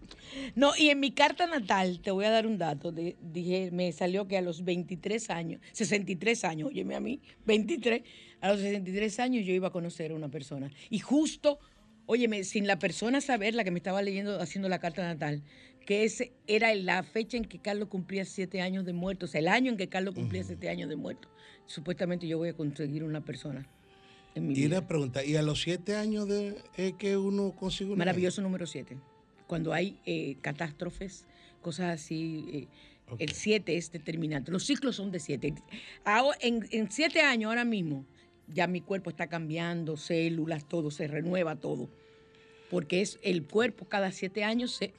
No, y en mi carta natal, te voy a dar un dato, dije, me salió que a los 23 años, 63 años, óyeme a mí, 23, a los 63 años yo iba a conocer a una persona. Y justo, óyeme, sin la persona saber, la que me estaba leyendo, haciendo la carta natal, que ese era la fecha en que Carlos cumplía siete años de muerto, o sea, el año en que Carlos cumplía siete años de muerto supuestamente yo voy a conseguir una persona. En mi y una pregunta, ¿y a los siete años de que uno consigue una? Maravilloso número siete. Cuando hay eh, catástrofes, cosas así, eh, el siete es determinante. Los ciclos son de siete. en, en siete años ahora mismo, ya mi cuerpo está cambiando, células, todo, se renueva todo. Porque es el cuerpo cada siete años se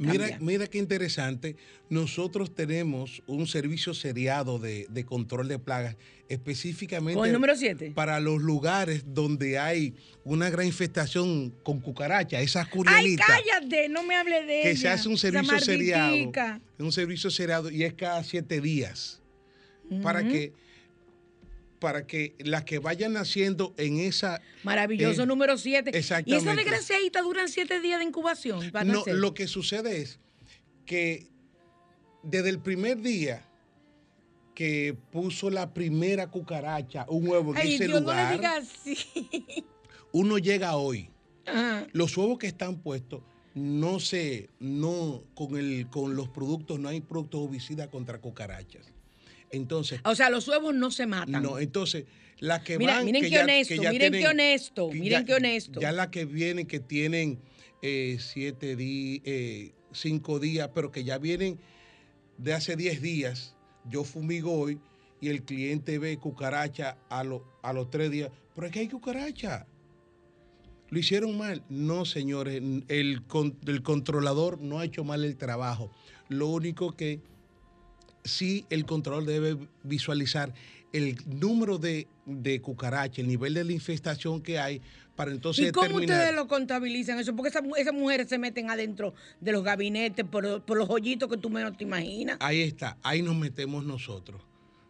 Mira, mira qué interesante. Nosotros tenemos un servicio seriado de, control de plagas, específicamente el número 7? para los lugares donde hay una gran infestación con cucarachas, esas curielitas. ¡Ay, cállate! No me hable de Que se hace un servicio seriado. Un servicio seriado y es cada siete días. Para que para que las que vayan naciendo en esa... Maravilloso número 7. Exactamente. ¿Y esas desgraciaditas duran siete días de incubación? no, lo que sucede es que desde el primer día que puso la primera cucaracha, un huevo en ese lugar, uno llega hoy. Los huevos que están puestos no se, no, con, el, con los productos, no hay productos herbicidas contra cucarachas. Entonces. O sea, los huevos no se matan. No, entonces, las que van. Miren qué honesto, miren qué honesto, miren qué honesto. Ya las que vienen que tienen eh, siete días, eh, cinco días, pero que ya vienen de hace diez días. Yo fumigo hoy y el cliente ve cucaracha a, a los tres días. Pero es que hay cucaracha. ¿Lo hicieron mal? No, señores. El, el controlador no ha hecho mal el trabajo. Lo único que sí el controlador debe visualizar el número de, de cucarachas, el nivel de la infestación que hay, para entonces ¿Y cómo ustedes lo contabilizan eso? Porque esas, mujeres se meten adentro de los gabinetes por, por, los hoyitos que tú menos te imaginas. Ahí está, ahí nos metemos nosotros.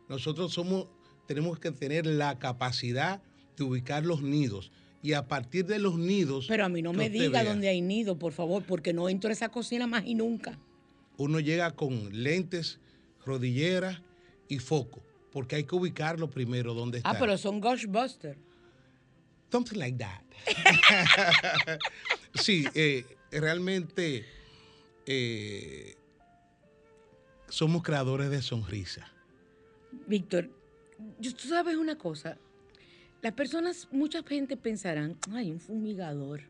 Nosotros somos, tenemos que tener la capacidad de ubicar los nidos. Y a partir de los nidos. Pero a mí no me diga dónde hay nidos, por favor, porque no entro a esa cocina más y nunca uno llega con lentes, rodilleras y foco, porque hay que ubicarlo primero donde ah, está. Ah, pero son Ghostbusters. Something like that. sí, eh, realmente eh, somos creadores de sonrisa. Víctor, tú sabes una cosa. Las personas, mucha gente pensarán, ay, un fumigador,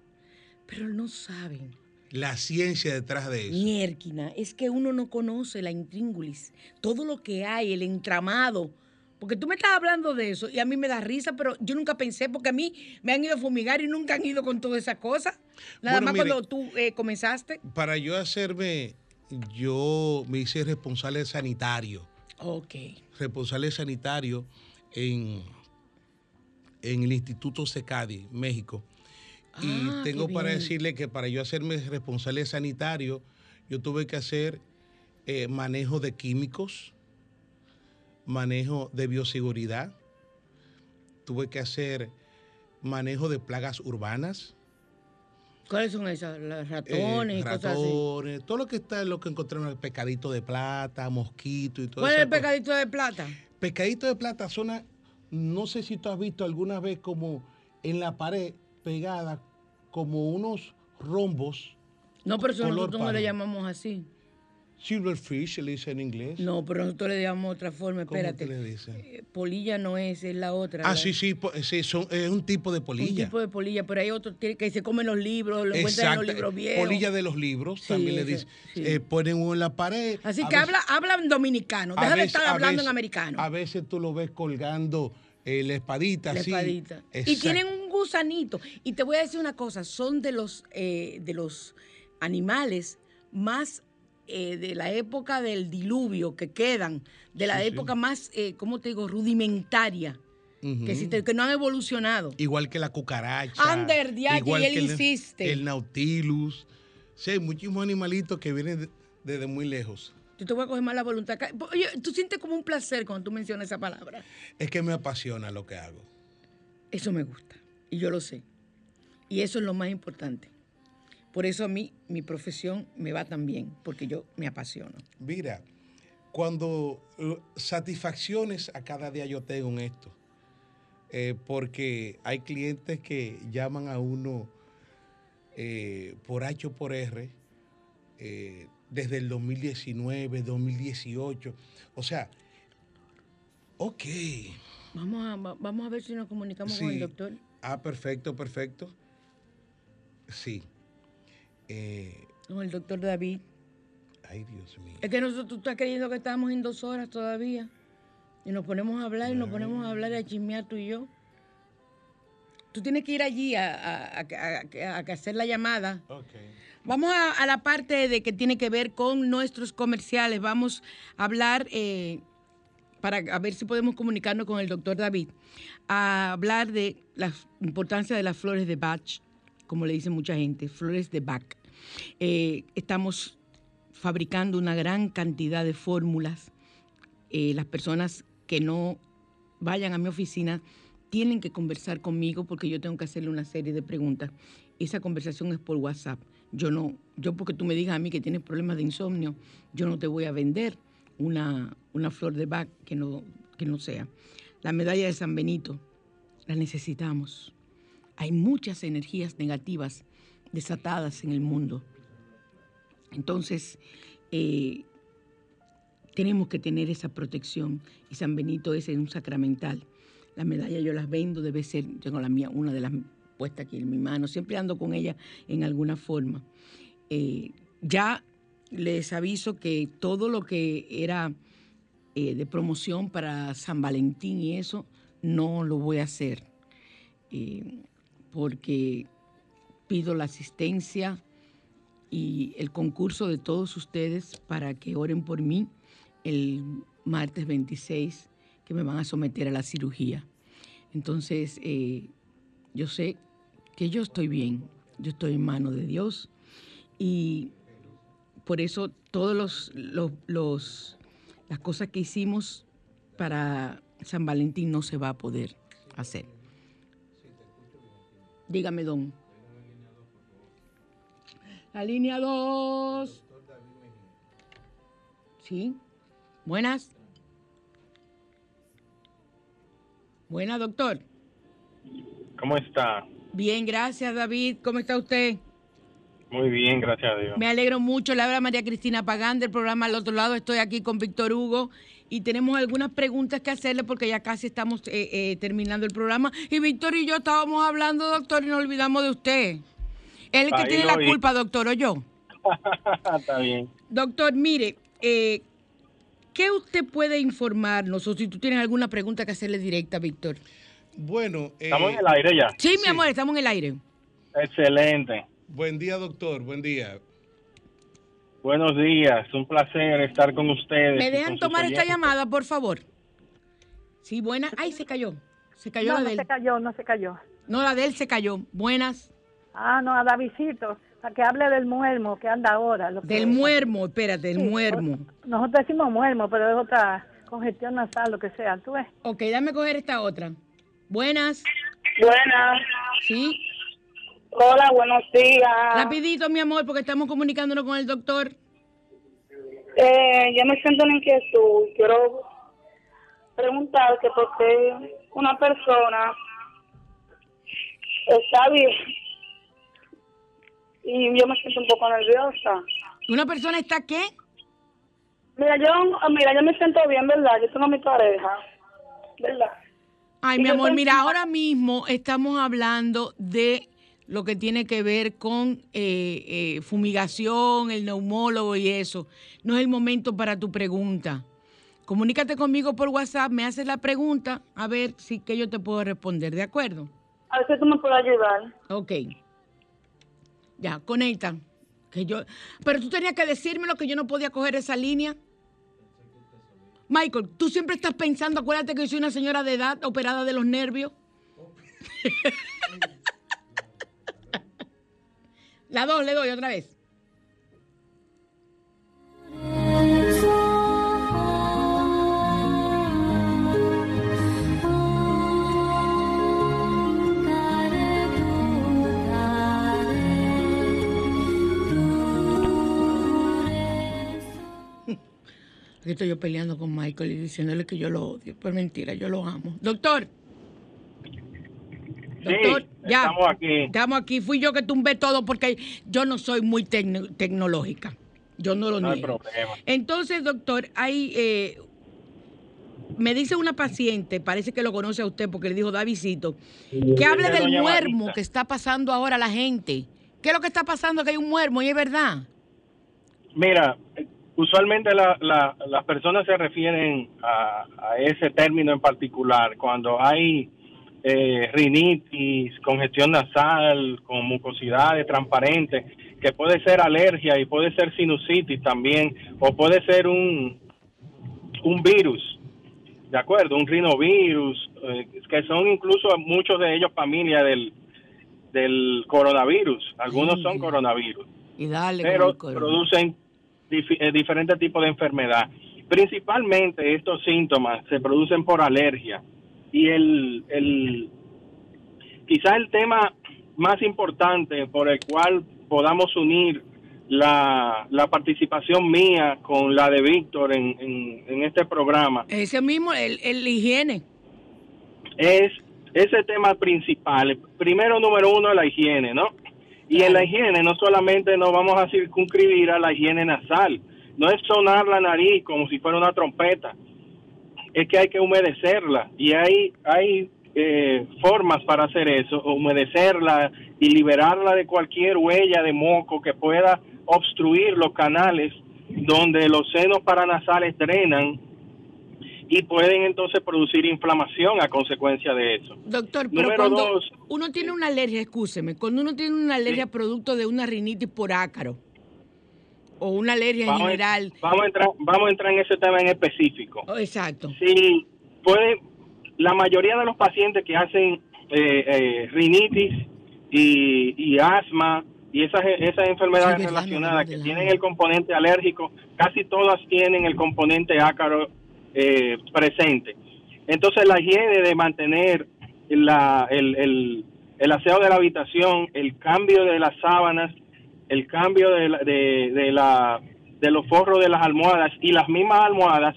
pero no saben. La ciencia detrás de eso. Mierquina, es que uno no conoce la intríngulis, todo lo que hay, el entramado. Porque tú me estás hablando de eso y a mí me da risa, pero yo nunca pensé, porque a mí me han ido a fumigar y nunca han ido con toda esa cosa. Nada más cuando tú eh, comenzaste. Para yo hacerme, yo me hice responsable sanitario. Ok. Responsable sanitario en en el Instituto Secadi, México. Y ah, tengo para decirle que para yo hacerme responsable sanitario, yo tuve que hacer eh, manejo de químicos, manejo de bioseguridad, tuve que hacer manejo de plagas urbanas. ¿Cuáles son esas? Los ratones y cosas así. Todo lo que está, lo que encontré en el pescadito de plata, mosquito y todo eso. ¿Cuál es el pescadito de plata? Pescadito de plata son no sé si tú has visto alguna vez como en la pared pegada como unos rombos. No, pero nosotros no le llamamos así. Silverfish se le dice en inglés. No, pero nosotros le llamamos otra forma, espérate. ¿Cómo le dicen? Eh, polilla no es, es la otra. Ah, sí, sí, sí son, es un tipo de polilla. Un tipo de polilla, pero hay otro que se comen los libros, lo encuentran en los libros viejos. Polilla de los libros, también le dicen. Eh, ponen uno en la pared. Así que habla, hablan dominicano, deja de estar hablando en americano. A veces tú lo ves colgando eh, la espadita, la espadita. Y tienen un gusanito. Y te voy a decir una cosa, son de los, de los animales más eh, de la época del diluvio que quedan, de la época más, eh, ¿cómo te digo?, rudimentaria. que, que, no han evolucionado. Igual que la cucaracha. Ander, y él insiste. El, nautilus. Sí, hay muchísimos animalitos que vienen desde muy lejos. Yo te voy a coger más la voluntad. Oye, tú sientes como un placer cuando tú mencionas esa palabra. Es que me apasiona lo que hago. Eso me gusta. Y yo lo sé. Y eso es lo más importante. Por eso a mí mi profesión me va tan bien, porque yo me apasiono. Mira, cuando uh, satisfacciones a cada día yo tengo en esto, eh, porque hay clientes que llaman a uno eh, por H o por R eh, desde el 2019, 2018. O sea, ok. Vamos a, vamos a ver si nos comunicamos con el doctor. Ah, perfecto, perfecto. Sí. Eh, con el doctor David. Ay, Dios mío. Es que nosotros, tú estás creyendo que estamos en dos horas todavía. Y nos ponemos a hablar y nos ponemos a hablar y a chismear tú y yo. Tú tienes que ir allí a, hacer la llamada. Vamos a, la parte de que tiene que ver con nuestros comerciales. Vamos a hablar, eh, para ver si podemos comunicarnos con el doctor David, a hablar de la importancia de las flores de Bach, como le dice mucha gente, flores de Bach. Eh, estamos fabricando una gran cantidad de fórmulas. Eh, las personas que no vayan a mi oficina tienen que conversar conmigo porque yo tengo que hacerle una serie de preguntas. Esa conversación es por WhatsApp. Yo no, yo porque tú me digas a mí que tienes problemas de insomnio, yo no te voy a vender una, una flor de Bach que no, que no sea. La medalla de San Benito la necesitamos. Hay muchas energías negativas desatadas en el mundo. Entonces, eh, tenemos que tener esa protección y San Benito es un sacramental. La medalla yo las vendo, debe ser, tengo la mía, una de las puestas aquí en mi mano, siempre ando con ella en alguna forma. Eh, ya les aviso que todo lo que era eh, de promoción para San Valentín y eso, no lo voy a hacer, porque pido la asistencia y el concurso de todos ustedes para que oren por mí el martes 26 que me van a someter a la cirugía. Entonces, eh, yo sé que yo estoy bien, yo estoy en manos de Dios y por eso todas los, los, las cosas que hicimos para San Valentín no se va a poder hacer. Dígame, don. La línea 2. Sí. Buenas. Buenas, doctor. ¿Cómo está? Bien, gracias, David. ¿Cómo está usted? Muy bien, gracias a Dios. Me alegro mucho. Le habla María Cristina Pagán del programa Al Otro Lado. Estoy aquí con Víctor Hugo y tenemos algunas preguntas que hacerle porque ya casi estamos eh, eh, terminando el programa. Y Víctor y yo estábamos hablando, doctor, y nos olvidamos de usted. Él es el que tiene la culpa, doctor, o yo. Está bien. Doctor, mire, eh, ¿qué usted puede informarnos o si tú tienes alguna pregunta que hacerle directa, Víctor? Bueno, estamos en el aire ya. Sí, mi amor, estamos en el aire. Excelente. Buen día, doctor. Buen día. Buenos días. Un placer estar con ustedes. ¿Me dejan tomar esta llamada, por favor? Sí, buena. Ay, se cayó. Se cayó no, la no se cayó, no se cayó. No, la de él se cayó. Buenas. Ah, no, a Davidito, para que hable del muermo que anda ahora. del muermo, espérate, del muermo. Nosotros decimos muermo, pero es otra congestión nasal, lo que sea, ¿tú ves? Ok, dame coger esta otra. Buenas. Buenas. Sí. Hola, buenos días. Rapidito, mi amor, porque estamos comunicándonos con el doctor. Eh, yo me siento en inquietud. Quiero preguntar que por qué una persona está bien y yo me siento un poco nerviosa. ¿Una persona está qué? Mira, yo, mira, yo me siento bien, ¿verdad? Yo tengo a mi pareja, ¿verdad? Ay, mi amor, mira, ahora mismo estamos hablando de lo que tiene que ver con eh, eh, fumigación, el neumólogo y eso. No es el momento para tu pregunta. Comunícate conmigo por WhatsApp, me haces la pregunta, a ver si que yo te puedo responder, ¿de acuerdo? A ver si tú me puedes ayudar. Ok. Ya, conecta. Que yo, pero tú tenías que decirme lo que yo no podía coger esa línea. Michael, tú siempre estás pensando, acuérdate que yo soy una señora de edad operada de los nervios. La dos le doy otra vez. Aquí estoy yo peleando con Michael y diciéndole que yo lo odio. Pues mentira, yo lo amo. Doctor. Doctor, ya. Estamos aquí. Estamos aquí. Fui yo que tumbé todo porque yo no soy muy tecnológica. Yo no lo no niego. Entonces, doctor, hay. Eh, me dice una paciente, parece que lo conoce a usted porque le dijo Davidito, que hable del muermo que está pasando ahora la gente. ¿Qué es lo que está pasando? Que hay un muermo y es verdad. Mira, usualmente las personas se refieren a, ese término en particular cuando hay eh, rinitis, congestión nasal, con mucosidades transparentes, que puede ser alergia y puede ser sinusitis también, o puede ser un, un virus, ¿de acuerdo? Un rinovirus, eh, que son incluso muchos de ellos familia del, del coronavirus, algunos son coronavirus, y dale pero producen eh, diferentes tipos de enfermedad. Principalmente estos síntomas se producen por alergia y el, el quizás el tema más importante por el cual podamos unir la, la participación mía con la de Víctor en, en, este programa. Ese mismo, el, el higiene. Es ese tema principal. Primero, número uno, la higiene, ¿no? Y en la higiene no solamente nos vamos a circunscribir a la higiene nasal, no es sonar la nariz como si fuera una trompeta, es que hay que humedecerla. Y hay, hay eh, formas para hacer eso, humedecerla y liberarla de cualquier huella de moco que pueda obstruir los canales donde los senos paranasales drenan y pueden entonces producir inflamación a consecuencia de eso. Doctor, pero cuando uno tiene una alergia, escúcheme, cuando uno tiene una alergia producto de una rinitis por ácaro, o una alergia en general. vamos a entrar, vamos a entrar en ese tema en específico. Oh, exacto. Sí, puede, la mayoría de los pacientes que hacen eh, eh, rinitis y, asma y esas, esas enfermedades relacionadas que tienen el componente alérgico, casi todas tienen el componente ácaro eh, presente. Entonces la higiene de mantener la, el, el, el aseo de la habitación, el cambio de las sábanas, el cambio de la, de, la de los forros de las almohadas y las mismas almohadas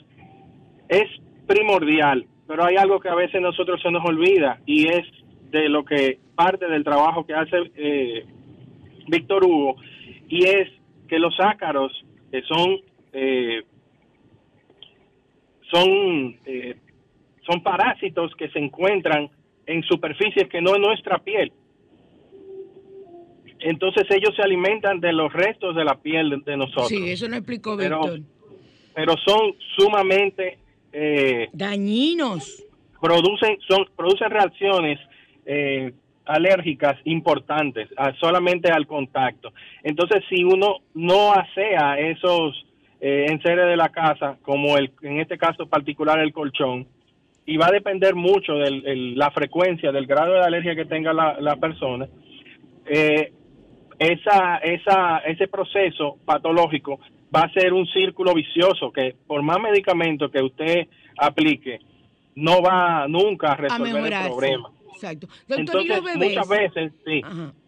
es primordial, pero hay algo que a veces nosotros se nos olvida y es de lo que parte del trabajo que hace eh, Víctor Hugo y es que los ácaros que son eh, son eh, son parásitos que se encuentran en superficies que no es nuestra piel. Entonces ellos se alimentan de los restos de la piel de, nosotros. Sí, eso no explicó Víctor. Pero son sumamente eh, dañinos. Producen son producen reacciones eh, alérgicas importantes solamente al contacto. Entonces, si uno no asea esos eh, enseres de la casa, como el, en este caso particular el colchón, y va a depender mucho de la frecuencia, del grado de alergia que tenga la, persona, eh, esa, esa, ese proceso patológico va a ser un círculo vicioso que por más medicamentos que usted aplique, no va nunca a resolver el problema. Exacto. Doctor, ¿y los bebés? Muchas veces, sí.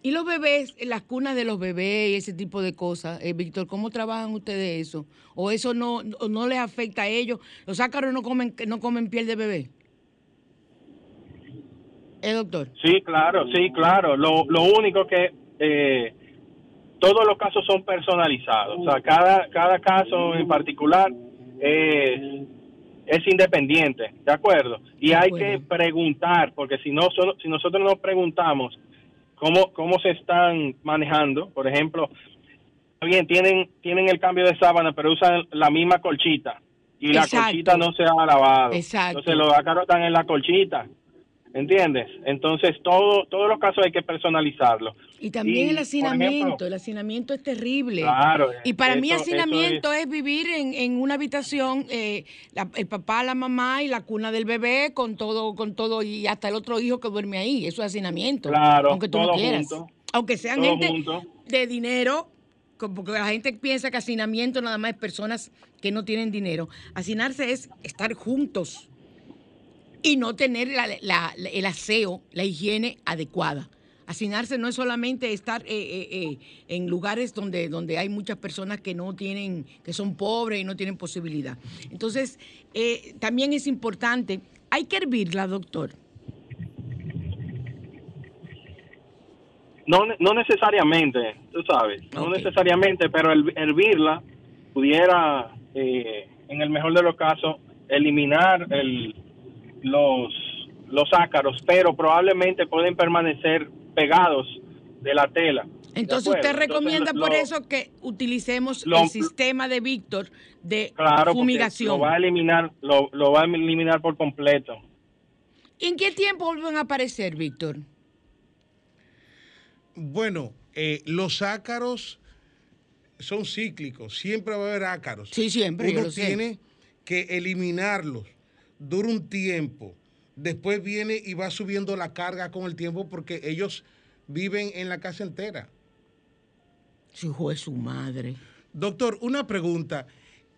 ¿Y los bebés, las cunas de los bebés y ese tipo de cosas? Eh, Víctor, ¿cómo trabajan ustedes eso? ¿O eso no, no les afecta a ellos? ¿Los ácaros no comen, no comen piel de bebé? ¿Eh, doctor? Sí, claro, sí, claro. Lo, lo único que eh, todos los casos son personalizados. O sea, cada, cada caso en particular es es independiente, ¿de acuerdo? Y hay que preguntar, porque si no si nosotros no preguntamos cómo cómo se están manejando, por ejemplo, bien tienen tienen el cambio de sábana, pero usan la misma colchita y la colchita no se ha lavado. Exacto. Entonces los ácaros están en la colchita. ¿Entiendes? Entonces, todo, todos los casos hay que personalizarlo. Y también el hacinamiento, el hacinamiento es terrible. Claro. Y para mí hacinamiento es... vivir en, en una habitación, eh, el papá, la mamá y la cuna del bebé con todo, con todo y hasta el otro hijo que duerme ahí. Eso es hacinamiento. Claro. Aunque tú no quieras. Aunque sean gente de dinero, porque la gente piensa que hacinamiento nada más es personas que no tienen dinero. Hacinarse es estar juntos y no tener el aseo, la higiene adecuada. Hacinarse no es solamente estar eh, eh, eh, en lugares donde, donde hay muchas personas que no tienen, que son pobres y no tienen posibilidad. Entonces, también es importante, hay que hervirla, doctor. No, no necesariamente, tú sabes, no necesariamente, pero hervirla pudiera, en el mejor de los casos, eliminar el, los, los ácaros, pero probablemente pueden permanecer pegados de la tela. Entonces usted recomienda por eso que utilicemos el sistema de Víctor de fumigación. Lo va a eliminar, lo, lo, va a eliminar por completo. ¿En qué tiempo vuelven a aparecer, Víctor? Bueno, eh, los ácaros son cíclicos, siempre va a haber ácaros. Sí, siempre. Uno tiene que eliminarlos dura un tiempo, después viene y va subiendo la carga con el tiempo porque ellos viven en la casa entera. Su hijo es su madre. Doctor, una pregunta.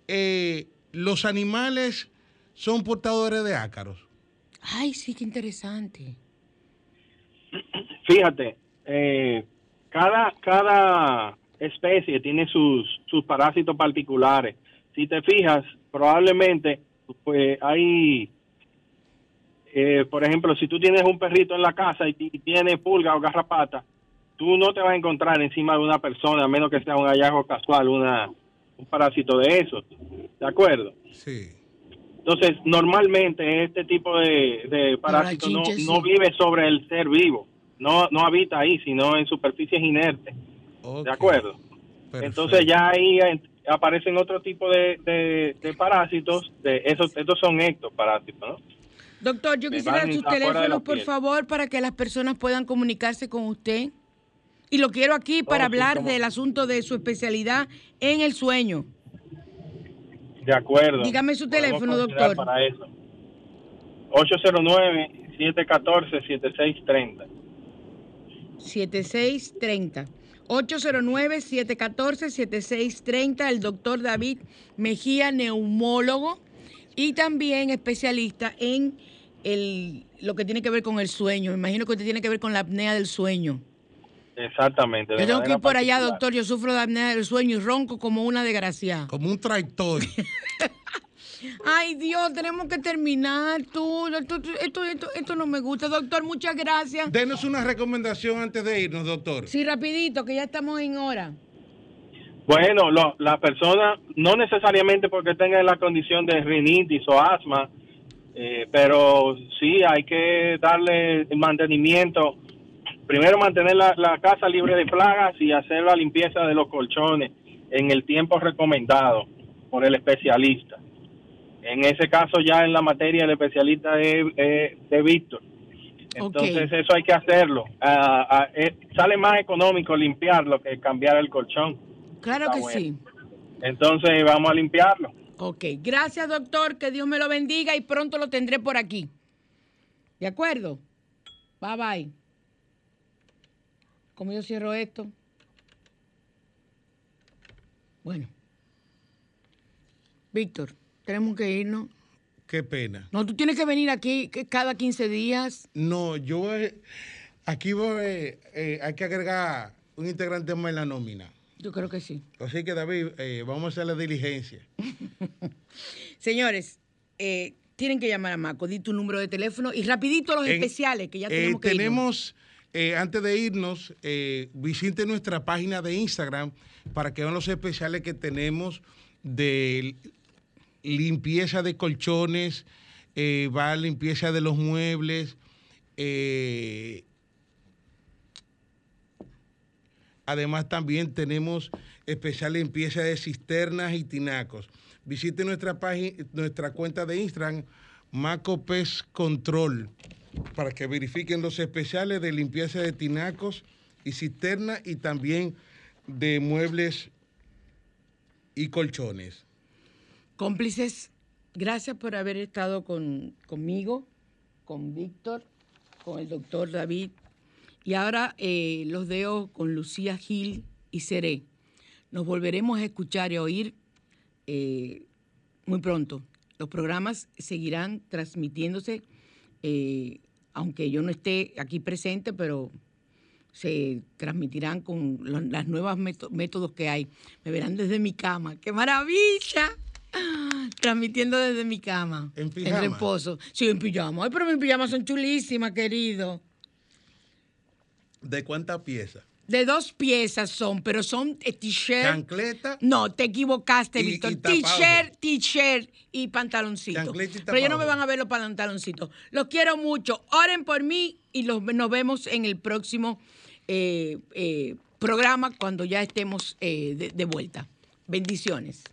Eh, ¿Los animales son portadores de ácaros? Ay, sí, qué interesante. Fíjate, eh, cada, cada especie tiene sus, sus parásitos particulares. Si te fijas, probablemente pues hay, eh, por ejemplo, si tú tienes un perrito en la casa y, tiene pulga o garrapata, tú no te vas a encontrar encima de una persona, a menos que sea un hallazgo casual, una, un parásito de esos. ¿De acuerdo? Sí. Entonces, normalmente este tipo de, de parásito no, no, vive sobre el ser vivo, no, no habita ahí, sino en superficies inertes. ¿De acuerdo? Entonces ya ahí aparecen otro tipo de, parásitos, de esos, estos son ectoparásitos, ¿no? Doctor, yo quisiera sus teléfonos, por favor, para que las personas puedan comunicarse con usted. Y lo quiero aquí para hablar del asunto de su especialidad en el sueño. De acuerdo. Dígame su teléfono, doctor. Para eso. 809-714-7630. 7630. 809-714-7630, el doctor David Mejía, neumólogo y también especialista en el, lo que tiene que ver con el sueño. Me imagino que usted tiene que ver con la apnea del sueño. Exactamente. Yo tengo que ir por allá, doctor. Yo sufro de apnea del sueño y ronco como una desgraciada. Como un tractor. Ay, Dios, tenemos que terminar. Tú, esto, esto, esto, no me gusta, doctor. Muchas gracias. Denos una recomendación antes de irnos, doctor. Sí, rapidito, que ya estamos en hora. Bueno, la persona, no necesariamente porque tenga la condición de rinitis o asma, eh, pero sí hay que darle mantenimiento. Primero mantener la, la casa libre de plagas y hacer la limpieza de los colchones en el tiempo recomendado por el especialista. En ese caso ya en la materia el especialista es, de Víctor. Entonces eso hay que hacerlo. Ah, ah, eh, sale más económico limpiarlo que cambiar el colchón. Claro que sí. Entonces vamos a limpiarlo. Ok, gracias doctor, que Dios me lo bendiga y pronto lo tendré por aquí. ¿De acuerdo? Bye bye. ¿Cómo yo cierro esto? Bueno. Víctor. Tenemos que irnos. Qué pena. No, tú tienes que venir aquí cada 15 días. No, yo aquí voy, eh, hay que agregar un integrante más en la nómina. Yo creo que sí. Así que David, eh, vamos a hacer la diligencia. Señores, eh, tienen que llamar a Maco, di tu número de teléfono y rapidito los especiales que ya tenemos que Tenemos, antes de irnos, visite nuestra página de Instagram para que vean los especiales que tenemos del limpieza de colchones, eh, va limpieza de los muebles. Eh, además también tenemos especial limpieza de cisternas y tinacos. Visite nuestra página, nuestra cuenta de Instagram, Macopes Control, para que verifiquen los especiales de limpieza de tinacos y cisternas y también de muebles y colchones. Cómplices, gracias por haber estado conmigo, con Víctor, con el doctor David. Y ahora eh, los dejo con Lucía Gil y Seré. Nos volveremos a escuchar y a oír eh, muy pronto. Los programas seguirán transmitiéndose, eh, aunque yo no esté aquí presente, pero se transmitirán con los las nuevas métodos que hay. Me verán desde mi cama. ¡Qué maravilla! Transmitiendo desde mi cama. ¿En pijama? En reposo. Sí, en pijama. Ay, pero mis pijamas son chulísimas, querido. ¿De cuántas piezas? De dos piezas son, pero son eh, t-shirt. ¿Chancleta? No, te equivocaste, Víctor. T-shirt, t-shirt y pantaloncito. pero ya no me van a ver los pantaloncitos. Los quiero mucho. Oren por mí y los, nos vemos en el próximo eh, eh, programa cuando ya estemos de vuelta. Bendiciones.